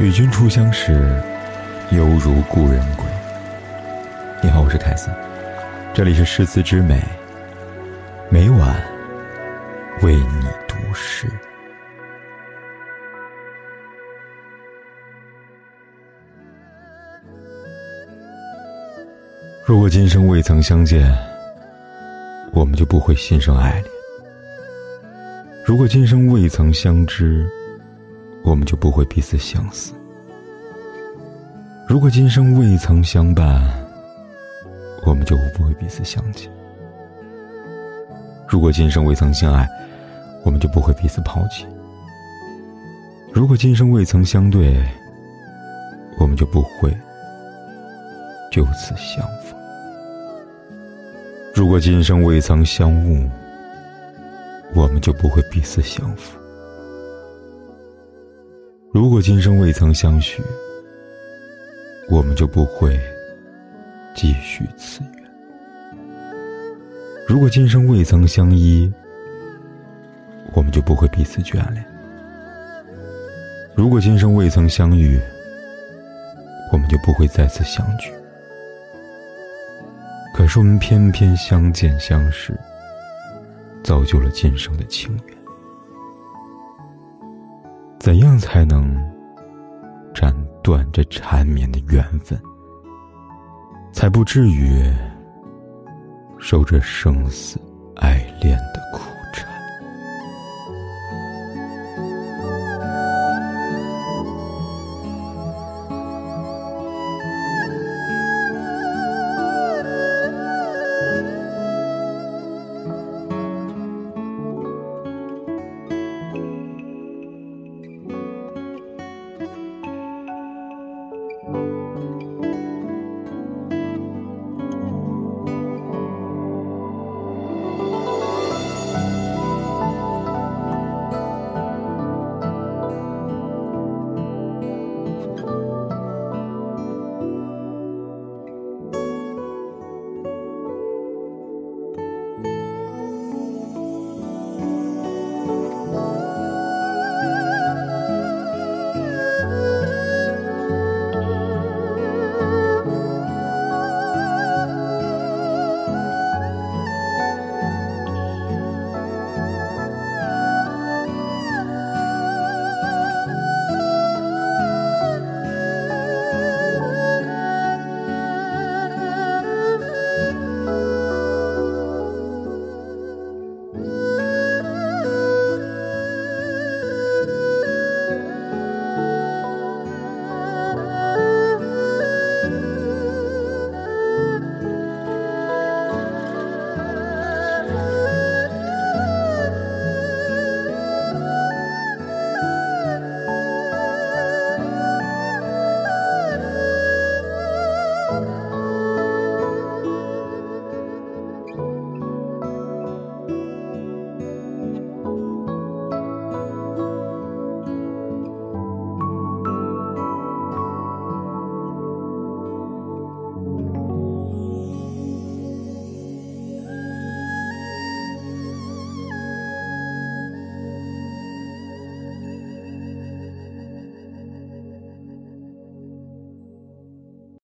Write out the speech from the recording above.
与君初相识，犹如故人归。你好，我是凯森，这里是诗词之美，每晚为你读诗。如果今生未曾相见，我们就不会心生爱恋；如果今生未曾相知，我们就不会彼此相思。如果今生未曾相伴，我们就不会彼此相见。如果今生未曾相爱，我们就不会彼此抛弃。如果今生未曾相对，我们就不会就此相逢。如果今生未曾相误，我们就不会彼此相负。如果今生未曾相许，我们就不会继续此缘；如果今生未曾相依，我们就不会彼此眷恋；如果今生未曾相遇，我们就不会再次相聚。可是我们偏偏相见相识，造就了今生的情缘。怎样才能斩断这缠绵的缘分，才不至于受这生死爱恋？